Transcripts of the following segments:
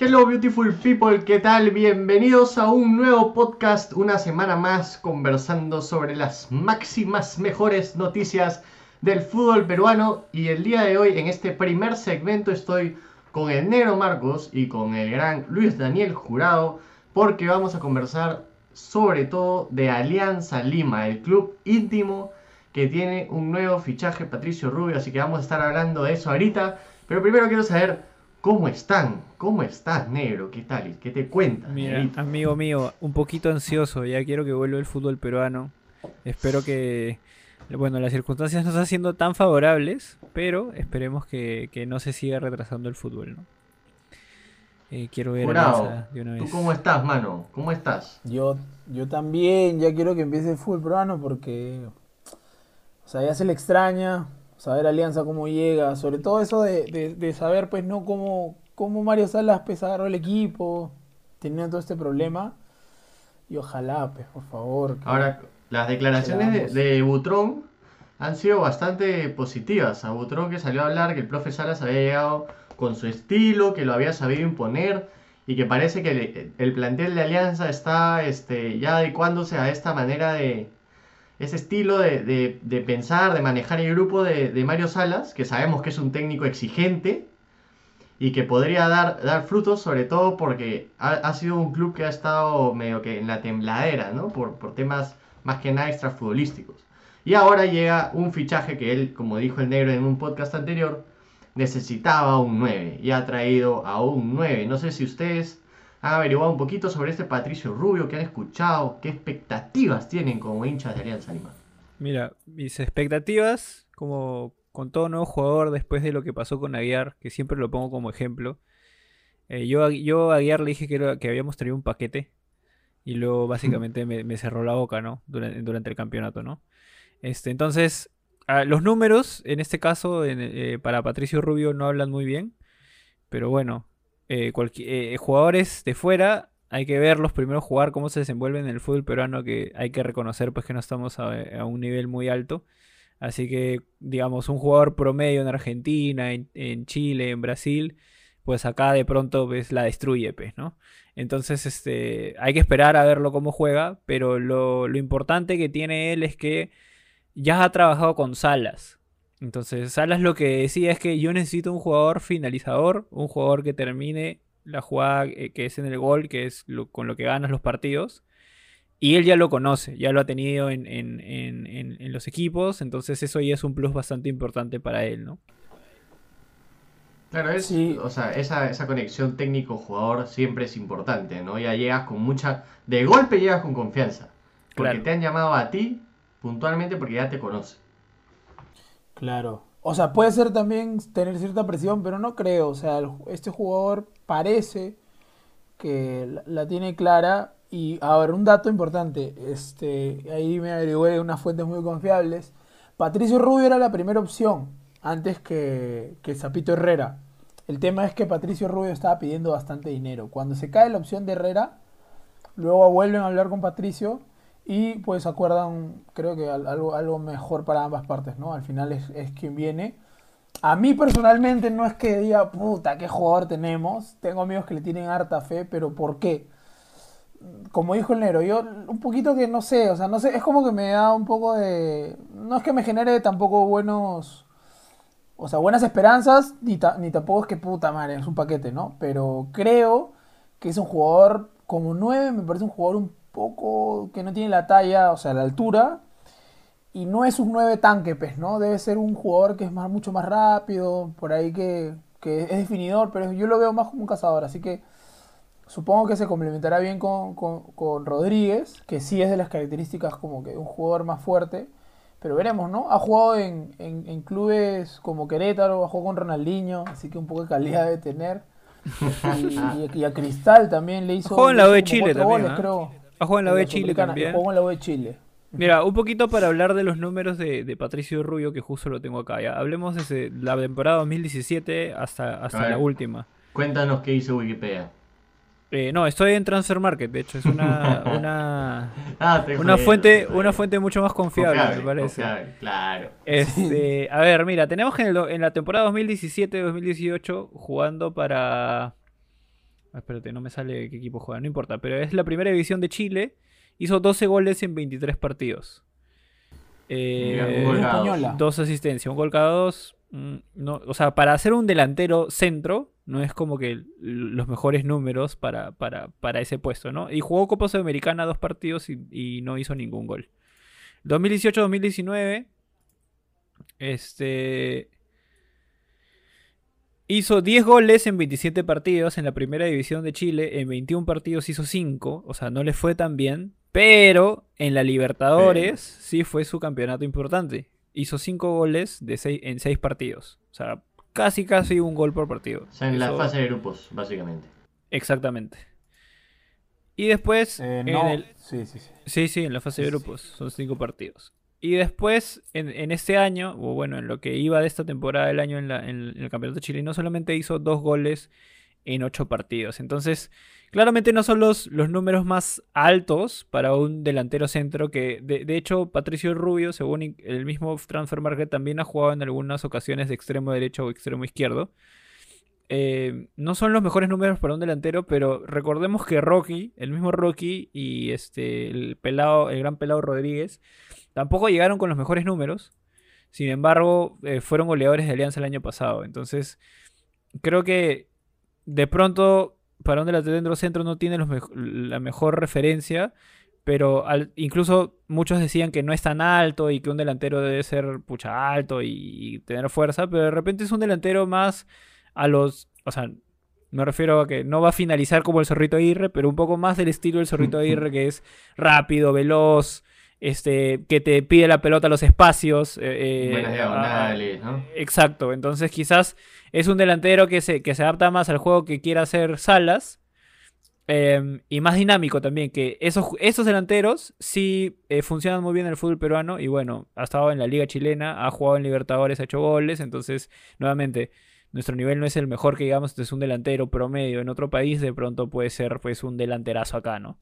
Hello beautiful people, ¿qué tal? Bienvenidos a un nuevo podcast, una semana más conversando sobre las máximas mejores noticias del fútbol peruano. Y el día de hoy en este primer segmento estoy con el negro Marcos y con el gran Luis Daniel Jurado porque vamos a conversar sobre todo de Alianza Lima, el club íntimo que tiene un nuevo fichaje Patricio Rubio, así que vamos a estar hablando de eso ahorita, pero primero quiero saber ¿Cómo están? ¿Cómo estás, negro? ¿Qué tal? ¿Qué te cuentas? Mira, amigo mío, un poquito ansioso. Ya quiero que vuelva el fútbol peruano. Espero que, bueno, las circunstancias no están siendo tan favorables, pero esperemos que, no se siga retrasando el fútbol, ¿no? Eh, quiero ver a de una vez. ¿Tú cómo estás, mano? ¿Cómo estás? Yo, yo también, ya quiero que empiece el fútbol peruano porque, o sea, ya se le extraña saber Alianza cómo llega, sobre todo eso de, saber pues no cómo, cómo Mario Salas pues agarró el equipo, teniendo todo este problema. Y ojalá, pues, por favor. Ahora, las declaraciones de, de, Butrón han sido bastante positivas. A Butrón que salió a hablar que el profe Salas había llegado con su estilo, que lo había sabido imponer y que parece que el, el plantel de Alianza está este, ya adecuándose a esta manera de, ese estilo de, pensar, de manejar el grupo de, Mario Salas, que sabemos que es un técnico exigente y que podría dar, dar frutos, sobre todo porque ha, sido un club que ha estado medio que en la tembladera, ¿no? Por, por temas más que nada extrafutbolísticos. Y ahora llega un fichaje que él, como dijo el negro en un podcast anterior, necesitaba un 9 y ha traído a un 9. No sé si ustedes han averiguado un poquito sobre este Patricio Rubio, que han escuchado, qué expectativas tienen como hinchas de Alianza Lima. Mira, mis expectativas, como con todo nuevo jugador después de lo que pasó con Aguiar, que siempre lo pongo como ejemplo. Eh, yo, yo a Aguiar le dije que, que habíamos traído un paquete y luego básicamente me, cerró la boca, ¿no? Durante, el campeonato, ¿no? Este, entonces, los números, en este caso, eh, para Patricio Rubio no hablan muy bien, pero bueno, eh, eh, jugadores de fuera, hay que verlos primero jugar, cómo se desenvuelven en el fútbol peruano, que hay que reconocer pues que no estamos a, un nivel muy alto. Así que, digamos, un jugador promedio en Argentina, en, Chile, en Brasil, pues acá de pronto ves la destruye, pues, ¿no? Entonces, este, hay que esperar a verlo cómo juega, pero lo, lo importante que tiene él es que ya ha trabajado con Salas. Entonces, Salas lo que decía es que yo necesito un jugador finalizador, un jugador que termine la jugada eh, que es en el gol, que es con lo que ganas los partidos. Y él ya lo conoce, ya lo ha tenido en, los equipos, entonces eso ya es un plus bastante importante para él, ¿no? Claro, es, o sea, esa, esa conexión técnico-jugador siempre es importante, ¿no? Ya llegas con mucha... De golpe llegas con confianza. Porque te han llamado a ti puntualmente porque ya te conocen. Claro. O sea, puede ser también tener cierta presión, pero no creo. O sea, este jugador parece que la, tiene clara. Y a ver, un dato importante. Este, ahí me averigué unas fuentes muy confiables. Patricio Rubio era la primera opción antes que, que Zapito Herrera. El tema es que Patricio Rubio estaba pidiendo bastante dinero. Cuando se cae la opción de Herrera, luego vuelven a hablar con Patricio y pues acuerdan, creo que algo, algo mejor para ambas partes, ¿no? Al final es, es quien viene. A mí personalmente no es que diga, puta, qué jugador tenemos. Tengo amigos que le tienen harta fe, pero ¿por qué? Como dijo el Nero, yo un poquito que no sé, o sea, no sé, es como que me da un poco de... No es que me genere tampoco buenos... O sea, buenas esperanzas, ni, ni tampoco es que puta madre, es un paquete, ¿no? Pero creo que es un jugador como 9, me parece un jugador un poco que no tiene la talla, o sea, la altura. Y no es un 9 tanque, pues, ¿no? Debe ser un jugador que es más, mucho más rápido, por ahí que, que es definidor, pero yo lo veo más como un cazador. Así que supongo que se complementará bien con, con, Rodríguez, que sí es de las características como que un jugador más fuerte. Pero veremos, ¿no? Ha jugado en, en, clubes como Querétaro, ha jugado con Ronaldinho, así que un poco de calidad debe tener. Y, a Cristal también le hizo. Jugó en la de Chile también. Goles, creo. Ha jugado en la U de Chile también. en la U de Chile. Mira, un poquito para hablar de los números de, Patricio Rubio, que justo lo tengo acá. Ya. Hablemos desde la temporada 2017 hasta, hasta la última. Cuéntanos qué hizo Wikipedia. Eh, no, estoy en Transfer Market, de hecho, es una, una, ah, una fuente, una fuente mucho más confiable, me parece. claro. Este, a ver, mira, tenemos que en, en la temporada 2017-2018 jugando para Espérate, no me sale qué equipo juega, no importa. Pero es la primera división de Chile. Hizo 12 goles en 23 partidos. Eh, española. dos asistencias, un gol cada dos. mm, No, o sea, para hacer un delantero centro, no es como que los mejores números para, para, para ese puesto, ¿no? Y jugó Copa Sudamericana dos partidos y, y no hizo ningún gol. 2018-2019, este. Hizo 10 goles en 27 partidos en la primera división de Chile. En 21 partidos hizo 5. O sea, no le fue tan bien. Pero en la Libertadores sí fue su campeonato importante. Hizo 5 goles de seis- en 6 partidos. O sea, casi casi un gol por partido. O sea, en la fase de grupos, básicamente. Exactamente. Y después. Eh, en el- sí, sí, sí. Sí, sí, en la fase de grupos. Son cinco partidos. Y después, en, en este año, o bueno, en lo que iba de esta temporada del año en, la- en- en el Campeonato chileno, solamente hizo dos goles en ocho partidos. Entonces, claramente no son los, números más altos para un delantero centro que, de, de hecho, Patricio Rubio, según el mismo Transfer Market, también ha jugado en algunas ocasiones de extremo derecho o extremo izquierdo. Eh, no son los mejores números para un delantero, pero recordemos que Rocky, el mismo Rocky y este el pelado, el gran pelado Rodríguez, tampoco llegaron con los mejores números. Sin embargo, eh, fueron goleadores de Alianza el año pasado. Entonces, creo que de pronto para un delantero centro no tiene los la mejor referencia. Pero incluso muchos decían que no es tan alto y que un delantero debe ser pucha alto y tener fuerza. Pero de repente es un delantero más a los. O sea, me refiero a que no va a finalizar como el Zorrito Aguirre, pero un poco más del estilo del Zorrito Aguirre, que es rápido, veloz, este, que te pide la pelota a los espacios. eh, eh, Buenas a- diagonales, ¿no? Exacto, entonces quizás es un delantero que se, que se adapta más al juego que quiera hacer Salas. eh, y más dinámico también, que esos, esos delanteros sí eh, funcionan muy bien en el fútbol peruano. Y bueno, ha estado en la Liga Chilena, ha jugado en Libertadores, ha hecho goles. Entonces, nuevamente, nuestro nivel no es el mejor que digamos, es un delantero promedio. En otro país, de pronto puede ser pues un delanterazo acá, ¿no?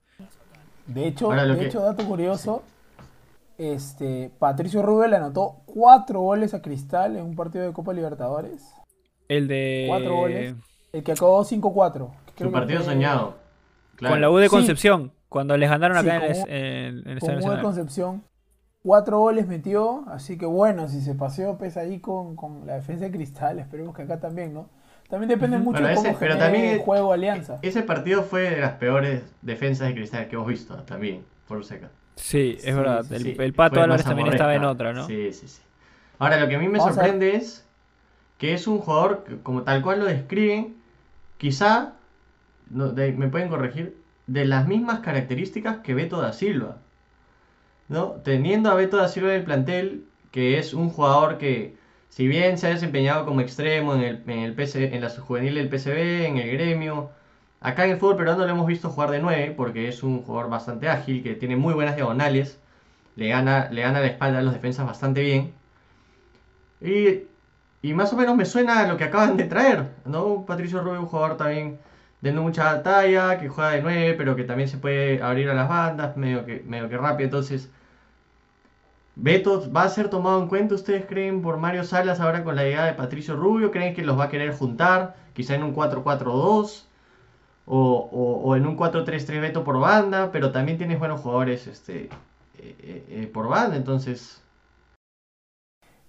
De hecho, Ahora, de que- hecho, dato curioso, este, Patricio Rubio le anotó cuatro goles a Cristal en un partido de Copa Libertadores. El de. Cuatro goles. El que acabó 5-4. Creo Su partido soñado. Claro. Con la U de Sí. Concepción, cuando les ganaron Sí, acá en, el, en- en el Con Estadio U de. Concepción. Cuatro goles metió, así que bueno, si se paseó pues ahí con, con la defensa de Cristal, esperemos que acá también, ¿no? También depende mucho Bueno, de cómo ese- pero también- el juego Alianza. Ese partido fue de las peores defensas de cristal que hemos visto también, por seca. Sí, es Sí, verdad. sí, el, Sí, el Pato fue Álvarez también estaba en otra, ¿no? Sí, sí, sí. Ahora, lo que a mí me Vamos sorprende es que es un jugador que, como tal cual lo describen, quizá, no, de- me pueden corregir, de las mismas características que Beto da Silva. ¿No? Teniendo a Beto da Silva en el plantel, que es un jugador que, si bien se ha desempeñado como extremo en el, en el PC en la juvenil del PCB, en el gremio, acá en el fútbol peruano lo hemos visto jugar de 9, porque es un jugador bastante ágil, que tiene muy buenas diagonales, le gana, le gana la espalda a los defensas bastante bien. Y, y más o menos me suena a lo que acaban de traer, ¿no? Patricio Rubio, un jugador también de mucha talla, que juega de 9, pero que también se puede abrir a las bandas, medio que, medio que rápido. Entonces, Beto va a ser tomado en cuenta, ¿ustedes creen, por Mario Salas ahora con la llegada de Patricio Rubio? ¿Creen que los va a querer juntar? Quizá en un 4-4-2 o, o- o en un 4-3-3 Beto por banda, pero también tienes buenos jugadores este, eh, eh, eh, por banda, entonces...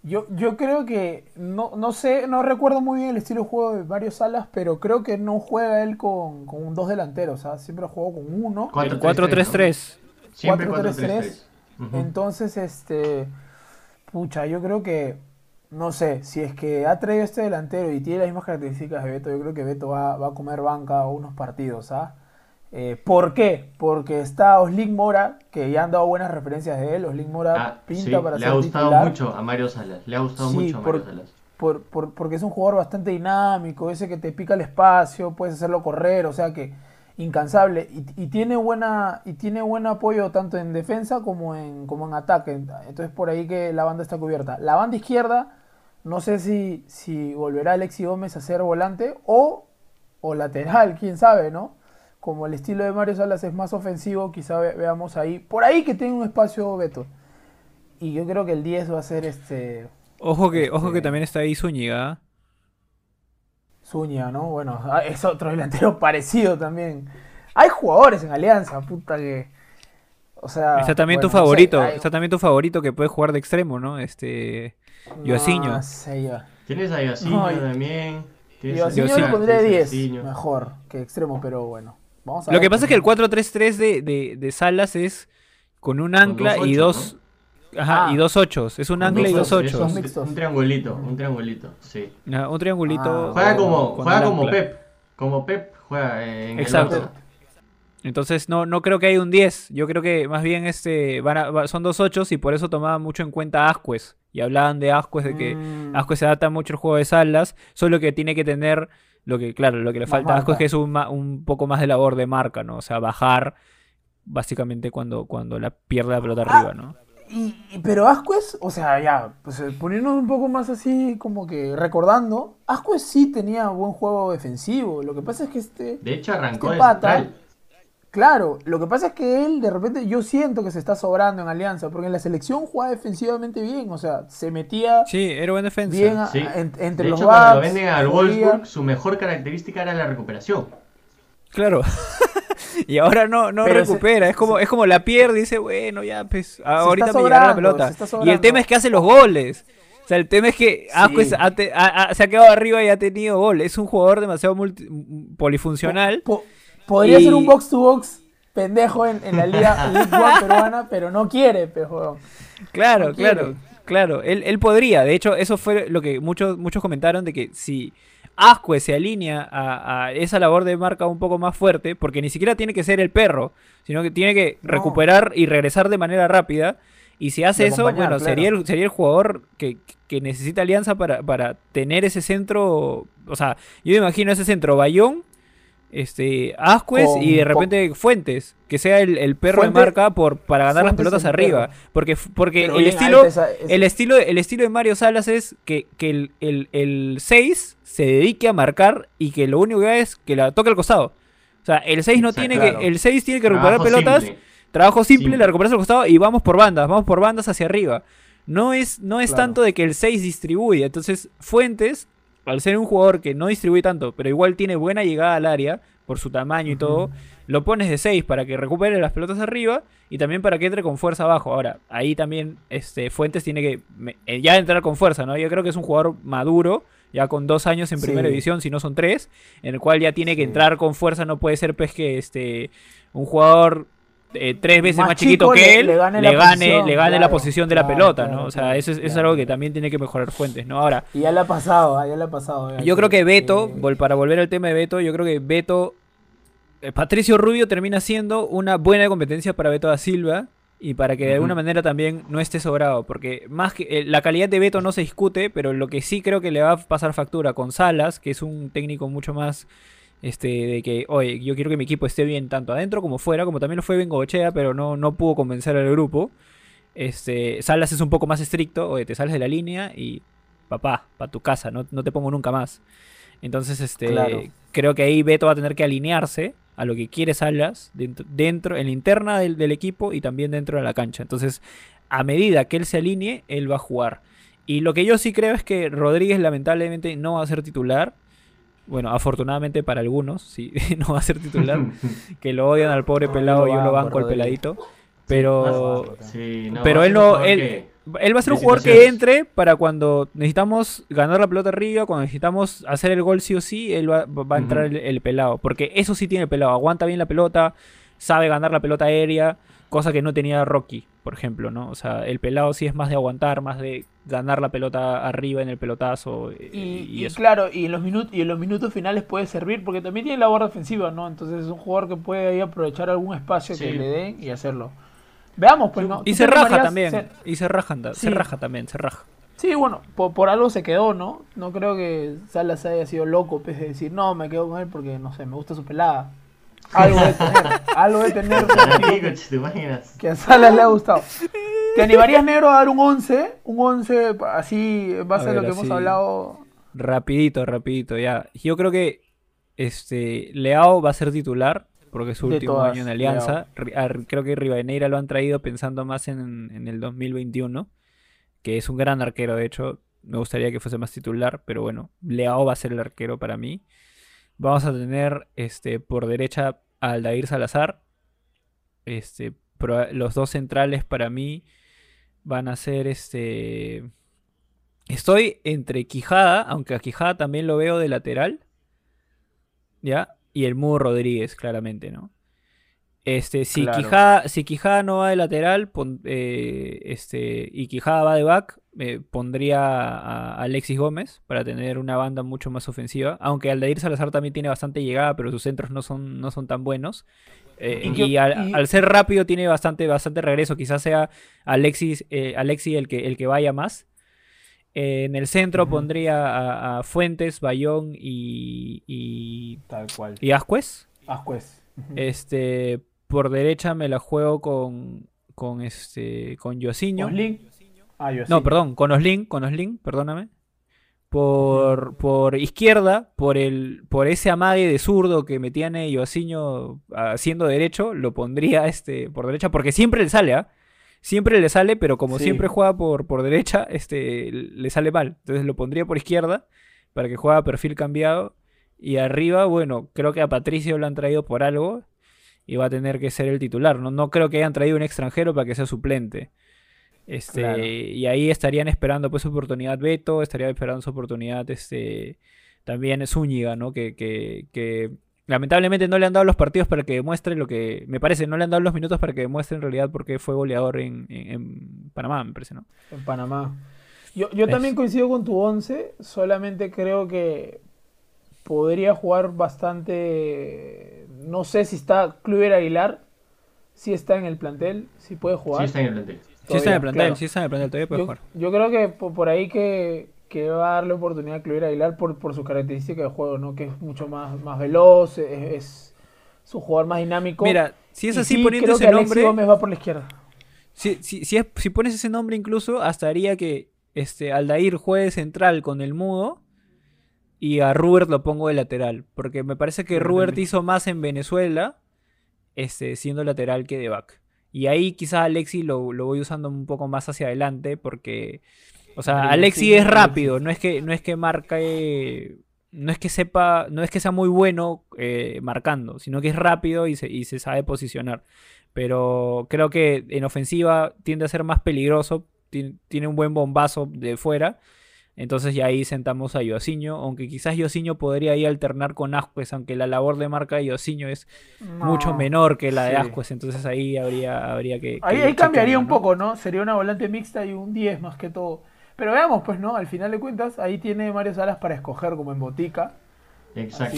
Yo, yo creo que, no, no sé, no recuerdo muy bien el estilo de juego de varios Salas, pero creo que no juega él con, con dos delanteros, ¿ah? siempre ha jugado con uno. El 4-3-3, 4-3-3. ¿no? Siempre 4-3-3. 4-3-3. Ujú. Entonces, este, pucha, yo creo que, no sé, si es que ha traído este delantero y tiene las mismas características de Beto, yo creo que Beto va, va a comer banca unos partidos, ¿ah? Eh, ¿Por qué? Porque está Oslin Mora, que ya han dado buenas referencias de él. Oslin Mora Ah, pinta sí, para le ser ha gustado titular. mucho a Mario Salas, le ha gustado Sí, mucho a por- Mario Salas. por, por- porque es un jugador bastante dinámico, ese que te pica el espacio, puedes hacerlo correr, o sea que incansable y, y tiene buena y tiene buen apoyo tanto en defensa como en como en ataque. Entonces por ahí que la banda está cubierta. La banda izquierda no sé si si volverá Alexi Gómez a ser volante o o lateral, quién sabe, ¿no? Como el estilo de Mario Salas es más ofensivo, quizá ve- veamos ahí por ahí que tiene un espacio Beto. Y yo creo que el 10 va a ser este Ojo que, ojo que Este- también está ahí Zúñiga. Zúñiga, ¿no? Bueno, ah, es otro delantero parecido también. Hay jugadores en Alianza, puta que. O sea. Está también bueno, tu no sé, favorito. hay- Está también tu favorito que puede jugar de extremo, ¿no? Este. Yoasiño. No sé yo. Tienes a Yosinho No, también. tienes Yo a así yo Yosinho. le pondría a 10 Yosinho. mejor que extremo, pero bueno. Vamos a Lo ver, que pasa es que el pues, 4-3-3 de, de, de Salas es con un ancla dos y dos. Ajá, Ah. y dos ochos. Es un ancla y dos ochos, un- triangulito, un triangulito, sí. Un triangulito. Ah. Juega como, juega como ancla. Pep. Como Pep juega en Exacto. el. Entonces no, no creo que haya un 10. Yo creo que más bien este van a- va- son dos ochos y por eso tomaban mucho en cuenta Ascuez. Y hablaban de Ascuez, de que mm, Ascuez se adapta mucho al juego de Salas. Solo que tiene que tener lo que, claro, lo que le Más falta a Ascuez que es un poco más de labor de marca, ¿no? O sea, bajar básicamente cuando, cuando la pierde la pelota Ah, arriba, ¿no? Y, y- pero Ascuez, o sea, ya, pues eh, poniéndonos un poco más así, como que recordando, Ascuez sí tenía buen juego defensivo. Lo que pasa es que este, De hecho, arrancó Este de pata- claro, lo que pasa es que él de repente yo siento que se está sobrando en Alianza, porque en la selección jugaba defensivamente bien, o sea, se metía Sí, era buena defensa. bien a- Sí. en- entre De los hecho, cuando lo venden al. Wolfsburg, su mejor característica era la recuperación. Claro. y ahora no, no Pero se- recupera. es como, es como la pierde y dice, bueno, ya, pues, ahorita me llegará la pelota. Y el tema es que hace los goles. O sea, el tema es que Ascuez Sí. ha te- ha- ha- se ha quedado arriba y ha tenido gol. Es un jugador demasiado multi- polifuncional. Po- podría Y- ser un box to box pendejo en, en la liga peruana, pero no quiere, pero Claro, no quiere. claro, claro. Él, él podría. De hecho, eso fue lo que muchos, muchos comentaron de que si Ascue se alinea a, a esa labor de marca un poco más fuerte, porque ni siquiera tiene que ser el perro, sino que tiene que No. recuperar y regresar de manera rápida. Y si hace eso, bueno, claro. sería, el, sería el jugador que, que necesita Alianza para, para tener ese centro. O sea, yo me imagino ese centro Bayón, este, Ascuez Con- y de con- repente Fuentes, que sea el, el perro Fuente- de marca por, para ganar las pelotas el arriba. perro. Porque, porque pero el estilo, alta esa- esa- el estilo, el estilo de Mario Salas es que, que el, el, el 6 se dedique a marcar y que lo único que haga es que la toque al costado. O sea, el 6 no tiene claro. que, el 6 tiene que recuperar Trabajo pelotas, simple. trabajo simple, Simple. la recuperas al costado y vamos por bandas, vamos por bandas hacia arriba. No es, no es Claro. tanto de que el 6 distribuye. Entonces, Fuentes, al ser un jugador que no distribuye tanto, pero igual tiene buena llegada al área, por su tamaño y todo, lo pones de 6 para que recupere las pelotas arriba y también para que entre con fuerza abajo. Ahora, ahí también este, Fuentes tiene que eh, ya entrar con fuerza, ¿no? Yo creo que es un jugador maduro, ya con dos años en Sí. primera división, si no son tres, en el cual ya tiene que Sí. entrar con fuerza, no puede ser pues que este, un jugador eh, tres veces más, Más chiquito que le- él le le gane gane, la le posición, gane, la posición de la pelota, claro, ¿no? O sea, eso, es, eso es algo que también tiene que mejorar Fuentes, ¿no? Ahora, Y ya le ha pasado, ah, ya le ha pasado. ya yo creo que Beto, eh, para volver al tema de Beto, yo creo que Beto, eh, Patricio Rubio termina siendo una buena competencia para Beto da Silva y para que de alguna manera también no esté sobrado, porque más que eh, la calidad de Beto no se discute, pero lo que sí creo que le va a pasar factura con Salas, que es un técnico mucho más este de que, oye, yo quiero que mi equipo esté bien tanto adentro como fuera, como también lo fue Bengochea, pero no, no pudo convencer al grupo. Este, Salas es un poco más estricto, oye, te sales de la línea y papá, para tu casa, no, no te pongo nunca más. Entonces, este, Claro. creo que ahí Beto va a tener que alinearse a lo que quiere Salas dentro, dentro en la interna del, del equipo y también dentro de la cancha. Entonces, a medida que él se alinee, él va a jugar. Y lo que yo sí creo es que Rodríguez lamentablemente no va a ser titular. Bueno, afortunadamente para algunos, sí, no va a ser titular. que lo odian al pobre No, pelado, yo yo lo banco, al peladito. Pero Sí, no, pero él no, él, que- él va a ser un jugador que entre para cuando necesitamos ganar la pelota arriba, cuando necesitamos hacer el gol sí o sí, él va, va a entrar el, el pelado. Porque eso sí tiene el pelado, aguanta bien la pelota, sabe ganar la pelota aérea, cosa que no tenía Rocky, por ejemplo, ¿no? O sea, el pelado sí es más de aguantar, más de ganar la pelota arriba en el pelotazo. eh, Y, Y, y eso. claro, y en, los minutos, y en los minutos finales puede servir porque también tiene labor defensiva, ¿no? Entonces es un jugador que puede ahí aprovechar algún espacio que le den y hacerlo. Veamos, pues, ¿no? Y ¿Tú se raja también, Se- y se raja, anda- se raja también, se raja. Sí, bueno, por, por algo se quedó, ¿no? No creo que Salas haya sido loco, pues, de decir, no, me quedo con él porque, no sé, me gusta su pelada. Algo de tener, algo de tener ¿te imaginas? que a Salas le ha gustado. ¿Te animarías, negro, a dar un 11? Un 11 así, en base A a, lo ver, que hemos hablado. Rapidito, rapidito, ya. Yo creo que este Leao va a ser titular porque es su De último todas, año en Alianza. A- creo que Rivadeneira lo han traído pensando más en, en el 2021, que es un gran arquero, de hecho. Me gustaría que fuese más titular, pero bueno, Leao va a ser el arquero para mí. Vamos a tener este, por derecha a Aldair Salazar. Este, los dos centrales para mí van a ser este. Estoy entre Quijada, aunque a Quijada también lo veo de lateral. ¿Ya? Y el Mudo Rodríguez, claramente, ¿no? Este, si, Quijada, si Quijada no va de lateral eh, este, y Quijada va de back, eh, pondría a Alexis Gómez para tener una banda mucho más ofensiva. Aunque Aldair Salazar también tiene bastante llegada, pero sus centros no son, no son tan buenos. Eh, y, al, ser rápido tiene bastante, bastante regreso. Quizás sea Alexis, Alexis el, que, el que vaya más. en el centro pondría a, Fuentes, Bayón y, y. Tal cual. Y Ascuez. Ascuez. Este por derecha me la juego con, con este con Yosiño. Ah, no, perdón, con Oslin, con Oslin, perdóname. Por, por izquierda, por el por ese amague de zurdo que me tiene Yosiño haciendo derecho, lo pondría este por derecha porque siempre le sale, ¿ah? Siempre le sale, pero como siempre juega por, por derecha, este le sale mal. Entonces lo pondría por izquierda para que juegue a perfil cambiado y arriba, bueno, creo que a Patricio lo han traído por algo y va a tener que ser el titular. No, no creo que hayan traído un extranjero para que sea suplente. Este, Y ahí estarían esperando pues su oportunidad Beto, estaría esperando su oportunidad este, también Zúñiga, ¿no? Que, que, que, lamentablemente no le han dado los partidos para que demuestre lo que, me parece, no le han dado los minutos para que demuestre en realidad por qué fue goleador en, en, Panamá, me parece, ¿no? En Panamá. Yo, yo también coincido con tu 11, solamente creo que podría jugar bastante no sé si está Kluber Aguilar, si está en el plantel, si puede jugar. Sí está en el plantel. sí está en el plantel, sí está en el plantel, todavía puede jugar. Yo creo que por, ahí que, va a darle oportunidad a Kluber Aguilar por, por su característica de juego, ¿no? Que es mucho más, más veloz, es, su jugador más dinámico. Mira, si es así poniendo ese nombre. Gómez va por la izquierda. Si, si, si, si pones ese nombre incluso, hasta haría que este, Aldair juegue central con el mudo y a Rubert lo pongo de lateral, porque me parece que Rubert hizo más en Venezuela este, siendo lateral que de back. Y ahí quizás Alexi lo, lo, voy usando un poco más hacia adelante porque, o sea, Alexi es rápido, no es que, no es que marque, no es que sepa, no es que sea muy bueno eh, marcando, sino que es rápido y se, y se sabe posicionar. Pero creo que en ofensiva tiende a ser más peligroso, tiene un buen bombazo de fuera entonces ya ahí sentamos a Yosiño, aunque quizás Yosiño podría ahí alternar con Ascuez, aunque la labor de marca de Yosiño es mucho menor que la de Ascuez, entonces ahí habría, habría que... ahí, cambiaría un poco, ¿no? Sería una volante mixta y un 10 más que todo. Pero veamos, pues, ¿no? Al final de cuentas, ahí tiene Mario Salas para escoger como en botica. Exacto.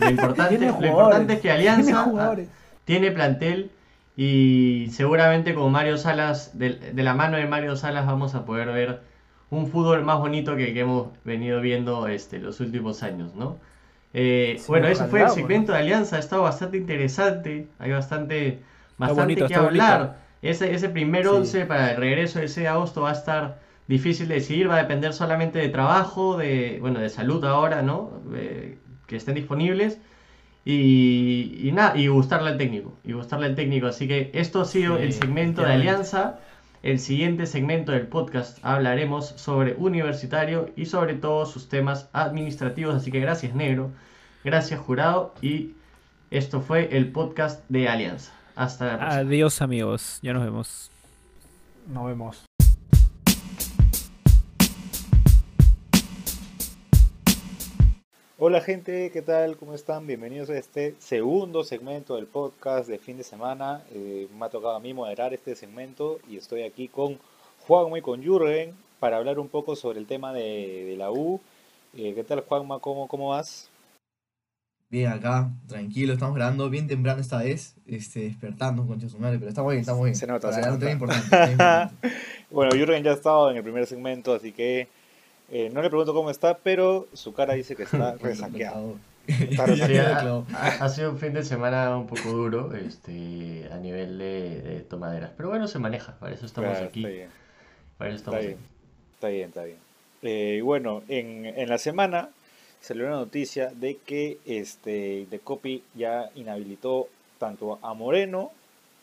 lo, importante, es que Alianza tiene, plantel y seguramente con Mario Salas, de la mano de Mario Salas vamos a poder ver un fútbol más bonito que, que hemos venido viendo este, los últimos años, ¿no? Eh, bueno, eso fue el segmento de Alianza, ha estado bastante interesante, hay bastante, bastante que hablar. Ese, ese primer 11 para el regreso de ese agosto va a estar difícil de decidir, va a depender solamente de trabajo, de, bueno, de salud ahora, ¿no? que estén disponibles. Y, y, nada, y gustarle al técnico, y gustarle al técnico. Así que esto ha sido el segmento de Alianza. El siguiente segmento del podcast hablaremos sobre universitario y sobre todos sus temas administrativos. Así que gracias negro, gracias jurado y esto fue el podcast de Alianza. Hasta la próxima. Adiós amigos, ya nos vemos. Nos vemos. Hola gente, ¿qué tal? ¿Cómo están? Bienvenidos a este segundo segmento del podcast de fin de semana. Eh, me ha tocado a mí moderar este segmento y estoy aquí con Juanma y con Jürgen para hablar un poco sobre el tema de, la U. Eh, ¿Qué tal Juanma? ¿Cómo, ¿Cómo vas? Bien acá, tranquilo, estamos grabando bien temprano esta vez, este, despertando con su madre, pero estamos bien, estamos bien. Se nota, se nota. importante. bueno, Jürgen ya ha estado en el primer segmento, así que eh, no le pregunto cómo está, pero su cara dice que está resaqueado. ha, sido un fin de semana un poco duro este, a nivel de, tomaderas. Pero bueno, se maneja, para eso estamos aquí. Está bien. Para eso estamos está, bien. está bien, está bien. Eh, y bueno, en, en, la semana salió una noticia de que este, de Copy ya inhabilitó tanto a Moreno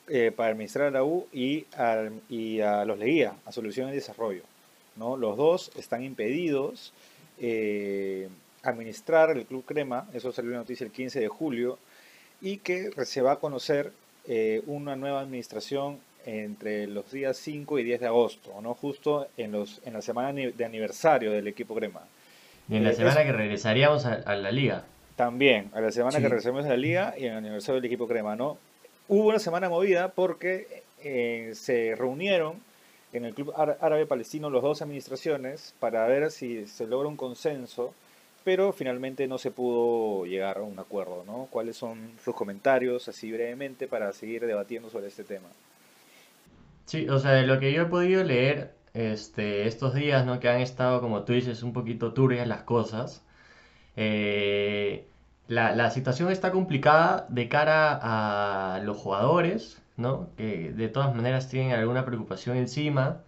eh, para administrar a la U y a, y a los Leguía, a Solución y Desarrollo. ¿No? Los dos están impedidos eh, administrar el Club Crema, eso salió la noticia el 15 de julio, y que se va a conocer eh, una nueva administración entre los días 5 y 10 de agosto, ¿no? justo en, los, en la semana de aniversario del equipo Crema. Y en la Eh, semana es- que regresaríamos a, a la liga. También, a la semana Sí. que regresamos a la liga y en el aniversario del equipo Crema, ¿no? Hubo una semana movida porque eh, se reunieron en el Club Ára- Árabe Palestino las dos administraciones para ver si se logra un consenso, pero finalmente no se pudo llegar a un acuerdo, ¿no? ¿Cuáles son sus comentarios, así brevemente, para seguir debatiendo sobre este tema? Sí, o sea, de lo que yo he podido leer este, estos días, ¿no? Que han estado, como tú dices, un poquito turbias las cosas. eh, la, la situación está complicada de cara a los jugadores, ¿no? Que de todas maneras tienen alguna preocupación encima.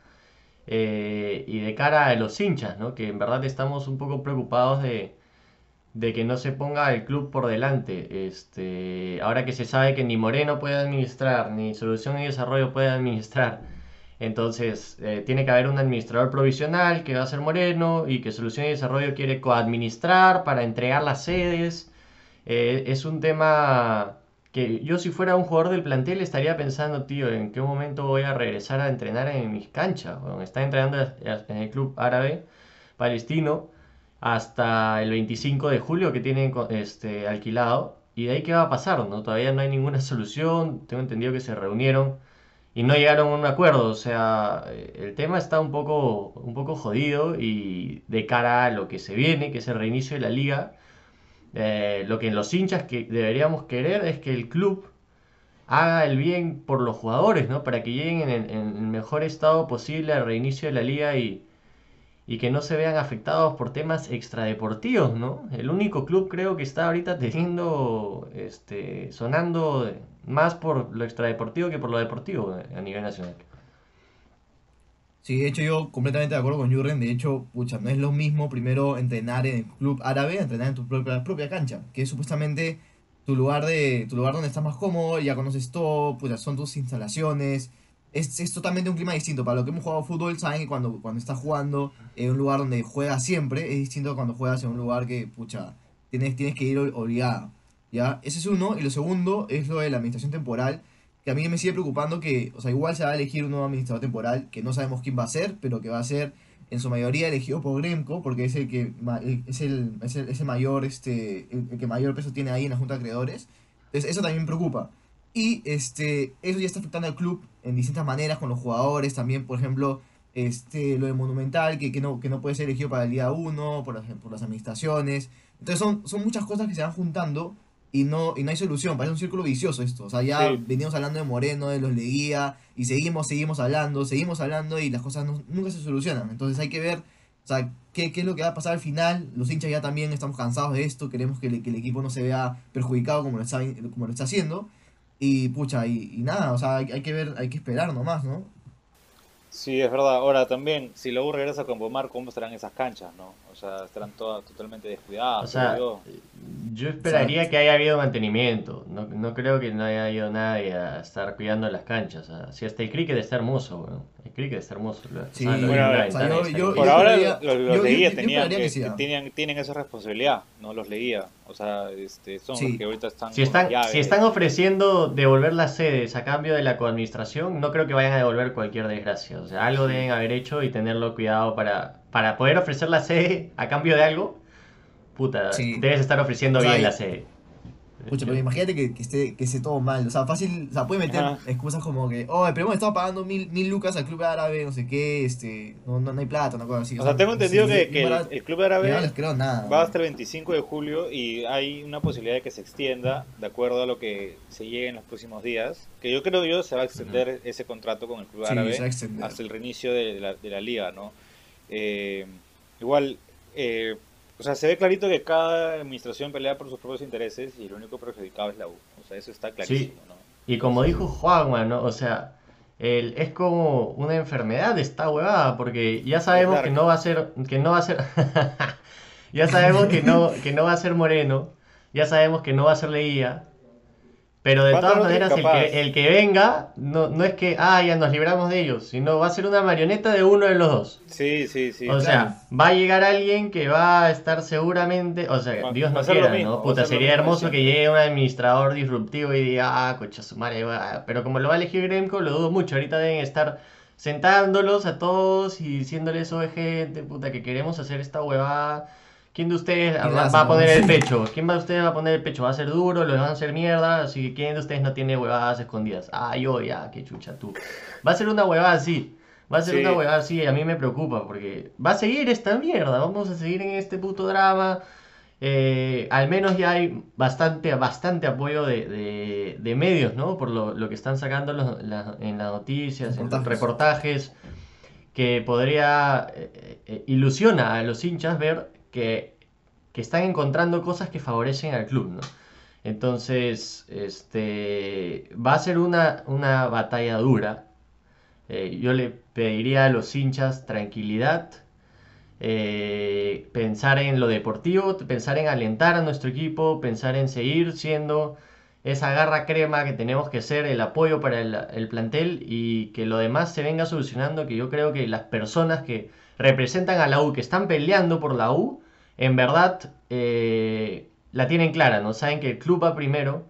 eh, y de cara a los hinchas, ¿no? Que en verdad estamos un poco preocupados de, que no se ponga el club por delante. Este, ahora que se sabe que ni Moreno puede administrar, ni Solución y Desarrollo puede administrar. Entonces, eh, tiene que haber un administrador provisional que va a ser Moreno y que Solución y Desarrollo quiere coadministrar para entregar las sedes. Eh, es un tema que yo si fuera un jugador del plantel estaría pensando, tío, en qué momento voy a regresar a entrenar en mis canchas. Está entrenando en el club árabe palestino hasta el 25 de julio que tienen este, alquilado. Y de ahí qué va a pasar, ¿no? Todavía no hay ninguna solución. Tengo entendido que se reunieron y no llegaron a un acuerdo. O sea, eh, el tema está un poco, un poco jodido y de cara a lo que se viene, que es el reinicio de la liga, eh, lo que los hinchas que deberíamos querer es que el club haga el bien por los jugadores, ¿no? Para que lleguen en en el mejor estado posible al reinicio de la liga y, y que no se vean afectados por temas extradeportivos, ¿no? El único club creo que está ahorita teniendo, este, sonando más por lo extradeportivo que por lo deportivo a nivel nacional. Sí, de hecho yo completamente de acuerdo con Jurgen, de hecho, pucha, no es lo mismo primero entrenar en el club árabe entrenar en tu propia, propia cancha, que es supuestamente tu lugar de tu lugar donde estás más cómodo, ya conoces todo, pucha, son tus instalaciones, es, es totalmente un clima distinto. Para los que hemos jugado fútbol saben que cuando, cuando estás jugando en un lugar donde juegas siempre, es distinto a cuando juegas en un lugar que, pucha, tienes, tienes que ir ob- obligado, ¿ya? Ese es uno, y lo segundo es lo de la administración temporal, que a mí me sigue preocupando que, o sea, igual se va a elegir un nuevo administrador temporal, que no sabemos quién va a ser, pero que va a ser en su mayoría elegido por Gremco, porque es el que es el, es el, es el mayor, este, el, el que mayor peso tiene ahí en la Junta de Acreedores. Entonces, eso también me preocupa. Y este, eso ya está afectando al club en distintas maneras, con los jugadores, también, por ejemplo, este, lo de Monumental, que, que, no, que no puede ser elegido para el día 1, por las, por las administraciones. Entonces, son, son muchas cosas que se van juntando y no, y no hay solución, parece un círculo vicioso esto. O sea, ya Sí. venimos hablando de Moreno, de los Leguía, y seguimos, seguimos hablando, seguimos hablando y las cosas no- nunca se solucionan. Entonces hay que ver, o sea, qué, qué es lo que va a pasar al final. Los hinchas ya también estamos cansados de esto, queremos que, el- que el equipo no se vea perjudicado como lo está, como lo está haciendo. Y pucha, y, y nada, o sea, hay, hay que ver, hay que esperar nomás, ¿no? Sí, es verdad. Ahora también, si luego regresa con Bomar, ¿cómo estarán esas canchas, no? O sea, estarán todas totalmente descuidadas. O sea, yo. esperaría que haya habido mantenimiento. No, no creo que no haya ido nadie a estar cuidando las canchas. O sea, si hasta el cricket está hermoso, weón. El cricket está hermoso. Lo- Sí, o sea, bueno, o sea, yo- yo-. Por yo ahora los, los leguías tenían que, que tienen, tienen esa responsabilidad, ¿no? Los leguía. O sea, este, son Sí. los que ahorita están Si están, si están ofreciendo devolver las sedes a cambio de la coadministración, no creo que vayan a devolver cualquier desgracia. O sea, algo deben haber hecho y tenerlo cuidado para, para poder ofrecer la sede a cambio de algo. Puta, Sí. debes estar ofreciendo bien la sede. Pucha, pero imagínate que, que esté, que esté todo mal. O sea, fácil, o sea, puede meter Ajá. excusas como que, oh, pero hemos estado pagando mil, mil lucas al club árabe, no sé qué, este, no, no, no hay plata, una cosa así. O sea, tengo entendido sí, que, el, Club Árabe no les creo nada. va hasta el 25 de julio y hay una posibilidad de que se extienda de acuerdo a lo que se llegue en los próximos días. Que yo creo yo se va a extender ese contrato con el Club Sí, Árabe hasta el reinicio de la, de la liga, ¿no? Eh, igual, eh, o sea, se ve clarito que cada administración pelea por sus propios intereses y el único perjudicado es la U. O sea, eso está clarísimo, ¿no? Y como dijo Juanma, ¿no? O sea, el, es como una enfermedad esta huevada, porque ya sabemos que no va a ser, que no va a ser, ya sabemos que no, que no va a ser Moreno, ya sabemos que no va a ser Leguía, Pero de todas maneras, el que, el que venga, no, no es que, ah, ya nos libramos de ellos, sino va a ser una marioneta de uno de los dos. Sí, sí, sí. o claro. sea, va a llegar alguien que va a estar seguramente, o sea, Va- Dios no quiera, mismo, ¿no? Puta, sería hermoso que llegue un administrador disruptivo y diga, ah, cocha su madre, va". pero como lo va a elegir Gremco, lo dudo mucho. Ahorita deben estar sentándolos a todos y diciéndoles, oye, gente, puta, que queremos hacer esta huevada. ¿Quién de ustedes ¿Quién va, a poner el pecho? ¿Quién va de ustedes va a poner el pecho? ¿Va a ser duro? ¿Lo van a hacer mierda? Así que ¿quién de ustedes no tiene huevadas escondidas? Ah, yo, ya, qué chucha tú. Va a ser una huevada así. Va a ser Sí. una huevada así y a mí me preocupa porque va a seguir esta mierda. Vamos a seguir en este puto drama. Eh, al menos ya hay bastante, bastante apoyo de, de- de medios, ¿no? Por lo, lo que están sacando los- la- en las noticias, en los Reportajes. reportajes, que podría eh, eh, ilusiona a los hinchas ver que, que están encontrando cosas que favorecen al club, ¿no? Entonces, este, va a ser una, una batalla dura. Eh, yo le pediría a los hinchas tranquilidad, eh, pensar en lo deportivo, pensar en alentar a nuestro equipo, pensar en seguir siendo esa garra crema que tenemos que ser, el apoyo para el, el plantel y que lo demás se venga solucionando, que yo creo que las personas que representan a la U, que están peleando por la U, en verdad eh, la tienen clara, ¿no? Saben que el club va primero.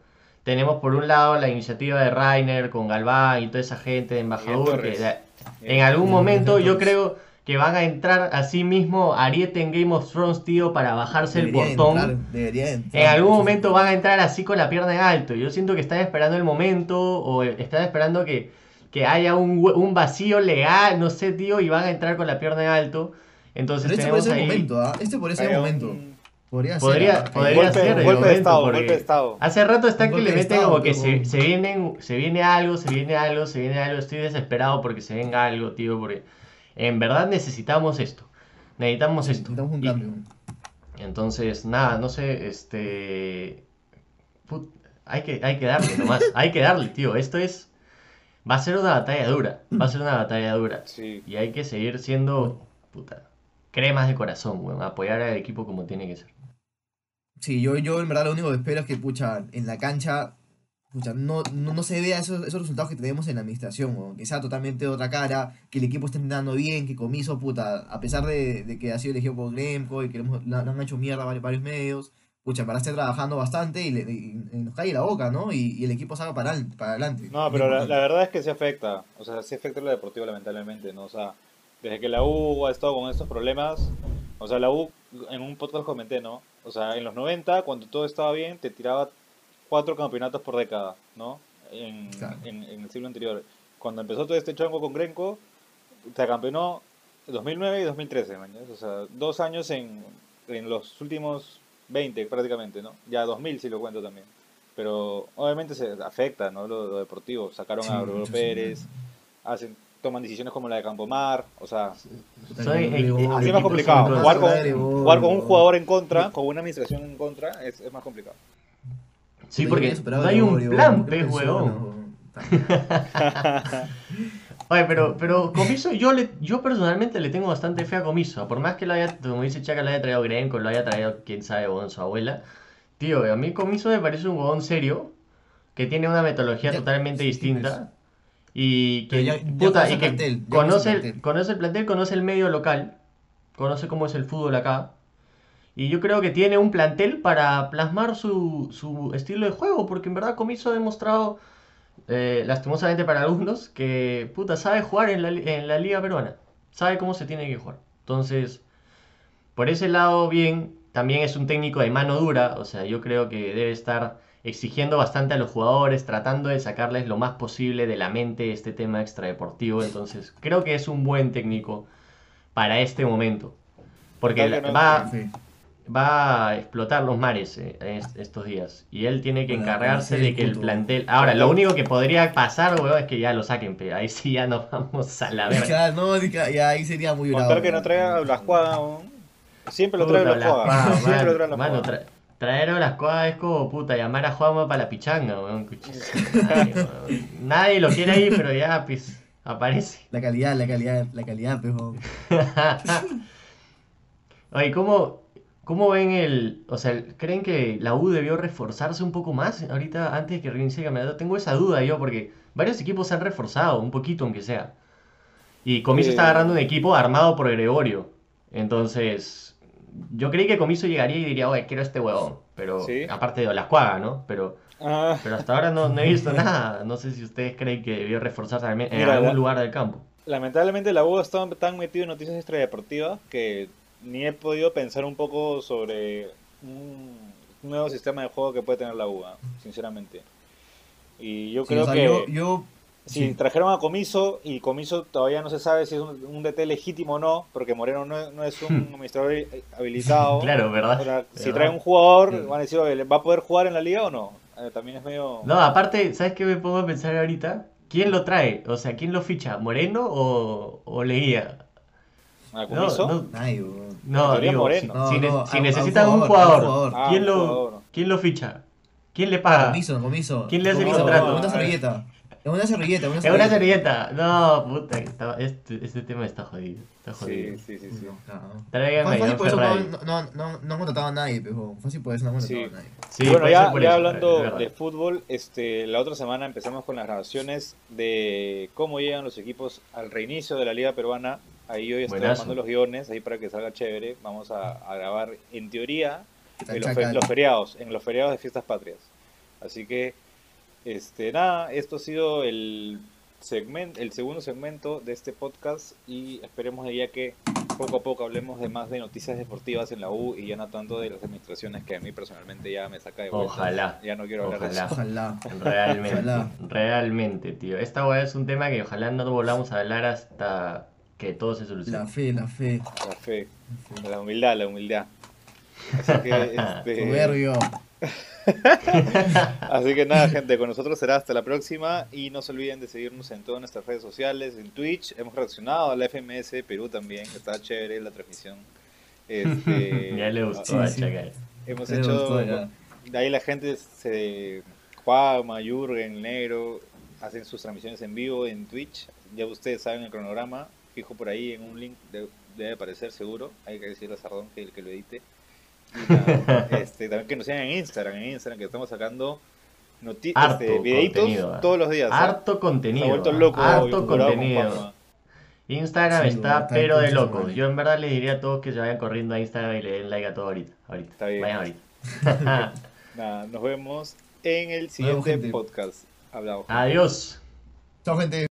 Tenemos por un lado la iniciativa de Rainer con Galván y toda esa gente de embajador que de- en algún Bien, momento yo creo que van a entrar así mismo Ariete en Game of Thrones, tío, para bajarse el portón. entrar, entrar, En algún momento sí. van a entrar así con la pierna en alto. Yo siento que están esperando el momento o están esperando que, que haya un, un vacío legal, no sé, tío, y van a entrar con la pierna en alto. Entonces Pero este el ahí... momento, ¿ah? Este podría ser el Hay momento. un- Podría ser. Podría, ¿ah? podría golpe- ser el golpe de momento, estado, golpe de estado. Hace rato está que le meten estado, como que se, se, vienen, se viene algo, se viene algo, se viene algo. Estoy desesperado porque se venga algo, tío, porque en verdad necesitamos esto. Necesitamos esto. Necesitamos un Y- cambio. entonces, nada, no sé, este... put- hay, que, hay que darle nomás, hay que darle, tío. Esto es... Va a ser una batalla dura, va a ser una batalla dura. Sí. Y hay que seguir siendo, puta, cremas de corazón, weón. Apoyar al equipo como tiene que ser. Sí, yo, yo en verdad lo único que espero es que, pucha, en la cancha, pucha, no, no, no se vea esos, esos resultados que tenemos en la administración, weón. Que sea totalmente otra cara, que el equipo esté entrenando bien, que Comiso, puta, a pesar de, de que ha sido elegido por Gremco y que le han hecho mierda varios, varios medios, pucha, esté trabajando bastante y, le, y- y nos cae la boca, ¿no? Y, y el equipo salga para, al- para adelante. No, pero la, la verdad es que sí afecta. O sea, sí afecta lo deportivo, lamentablemente, ¿no? O sea, desde que la U ha estado con estos problemas, o sea, la U, en un podcast comenté, ¿no? O sea, en los 90, cuando todo estaba bien, te tiraba cuatro campeonatos por década, ¿no? En, Claro. en, en el siglo anterior. Cuando empezó todo este chongo con Grenco, te campeonó 2009 y 2013, man, ¿ya? O sea, dos años en, en los últimos 20 prácticamente, ¿no? Ya 2000 si lo cuento también. Pero obviamente se afecta, ¿no? Lo, lo deportivo. Sacaron Sí, a sí. Pérez, hacen, toman decisiones como la de Campomar, o sea, eh, así es más complicado. Jugar con, jugar con un jugador en contra, con una administración en contra, es, es más complicado. Sí, porque no hay un plan, pez, huevón. Oye, pero, pero Comiso, yo le, yo personalmente le tengo bastante fe a Comiso. Por más que lo haya, como dice Chaca, lo haya traído Grenco, lo haya traído quién sabe, huevón, su abuela. Tío, a mí Comiso me parece un huevón serio, que tiene una metodología Ya, totalmente sí, distinta. Y que, Pero ya- ya puta, conoce y el que plantel, conoce, el conoce el plantel, conoce el medio local, conoce cómo es el fútbol acá. Y yo creo que tiene un plantel para plasmar su, su estilo de juego, porque en verdad Comiso ha demostrado, eh, lastimosamente para algunos, que puta, sabe jugar en la, en la liga peruana, sabe cómo se tiene que jugar. Entonces, por ese lado, bien, también es un técnico de mano dura, o sea, yo creo que debe estar exigiendo bastante a los jugadores, tratando de sacarles lo más posible de la mente este tema extradeportivo, entonces creo que es un buen técnico para este momento, porque no- va, Sí. Va a explotar los mares eh, est- estos días. Y él tiene que encargarse de que el plantel. Ahora, lo único que podría pasar, weón, es que ya lo saquen, pero ahí sí ya nos vamos a la verga. Ya, no, ya, ahí sería muy bravo. Contar que no traiga a Blascuaga, ¿no? siempre lo trae Blascuaga, Blascuaga, siempre lo trae mano, tra- traer a las cuadras es como puta llamar a Juanma para la pichanga, weón. weón. Nadie lo quiere ahí, pero ya pues aparece. La calidad, la calidad, la calidad, pejo. Oye, ¿cómo, ¿Cómo ven el, o sea, creen que la U debió reforzarse un poco más ahorita antes de que reinicie el campeonato? Tengo esa duda yo porque varios equipos se han reforzado un poquito aunque sea. Y Comiso está Eh. agarrando un equipo armado por Gregorio. Entonces, yo creí que Comiso llegaría y diría, oye, quiero este huevón. Pero, Sí. aparte de Olascuaga, ¿no? Pero, Ah, pero hasta ahora no, no he visto nada. No sé si ustedes creen que debió reforzarse en Mira, algún la- lugar del campo. lamentablemente la U está tan metido en noticias extradeportivas que ni he podido pensar un poco sobre un nuevo sistema de juego que puede tener la U, ah, sinceramente. Y yo Sí, creo o sea, que yo, yo si sí. trajeron a Comiso y Comiso todavía no se sabe si es un, un DT legítimo o no, porque Moreno no, no es un administrador habilitado. Claro, ¿verdad? Si ¿Verdad? traen un jugador, van a decir, "Oye, ¿va a poder jugar en la liga o no? Eh, también es medio... No, aparte, ¿sabes qué me pongo a pensar ahorita? ¿Quién lo trae? O sea, ¿quién lo ficha? ¿Moreno o, o Leguía? ¿A No, no, Ay, no, digo, Moreno. si, No, si no, si a- a un necesitan un jugador, un jugador. ¿quién Ah, un lo, jugador. ¿quién lo ficha? ¿Quién le paga? Comiso, comiso. ¿Quién le hace el contrato? Una servilleta. Es una servilleta, una Es servilleta. una servilleta. No, puta, está- este, este tema está jodido. Está jodido. Sí, sí, sí, sí. No, a Fácil por eso no, no, no, no han contratado a nadie, pero fácil por eso no han contratado Sí. a nadie. Sí, bueno, puede ya, ya eso, hablando es de fútbol, este, la otra semana empezamos con las grabaciones de cómo llegan los equipos al reinicio de la Liga Peruana. Ahí hoy estoy Buenazo. armando los guiones, ahí para que salga chévere. Vamos a, a grabar, en teoría, en los, fe- chacal. los feriados, en los feriados de fiestas patrias. Así que, este, nada, esto ha sido el segmento, el segundo segmento de este podcast y esperemos de ya que poco a poco hablemos de más de noticias deportivas en la U y ya no tanto de las administraciones que a mí personalmente ya me saca de vuelta. Ojalá. Ya no quiero hablar de Ojalá. eso. Ojalá. Realmente, Ojalá. realmente, tío. Esta weá es un tema que ojalá no volvamos a hablar hasta que todo se La solucione. fe, la fe. La fe, la humildad, la humildad. Así que, este, Soberbio. así que nada, gente, con nosotros será hasta la próxima y no se olviden de seguirnos en todas nuestras redes sociales, en Twitch, hemos reaccionado a la FMS Perú también, está chévere la transmisión. Este, ya le gustó Sí, a sí. Chacal. Hemos Ya le hecho, gustó, ya. de ahí la gente se, Juanma, Jürgen, Negro, hacen sus transmisiones en vivo en Twitch, ya ustedes saben el cronograma, fijo por ahí en un link, de- debe aparecer seguro, hay que decirle a Sardón que, que lo edite. Y nada, este, también que nos sigan en Instagram, en Instagram que estamos sacando noti- Harto este, videitos contenido, ¿eh? todos los días. ¿ah? Harto Se ha contenido. vuelto loco, Harto con contenido. Instagram Sí, está pero de locos. Yo en verdad les diría a todos que se vayan corriendo a Instagram y le den like a todo ahorita. ahorita. Está bien. Vayan ahorita. Nada, nos vemos en el siguiente podcast. Hablamos. Adiós. Chao, gente.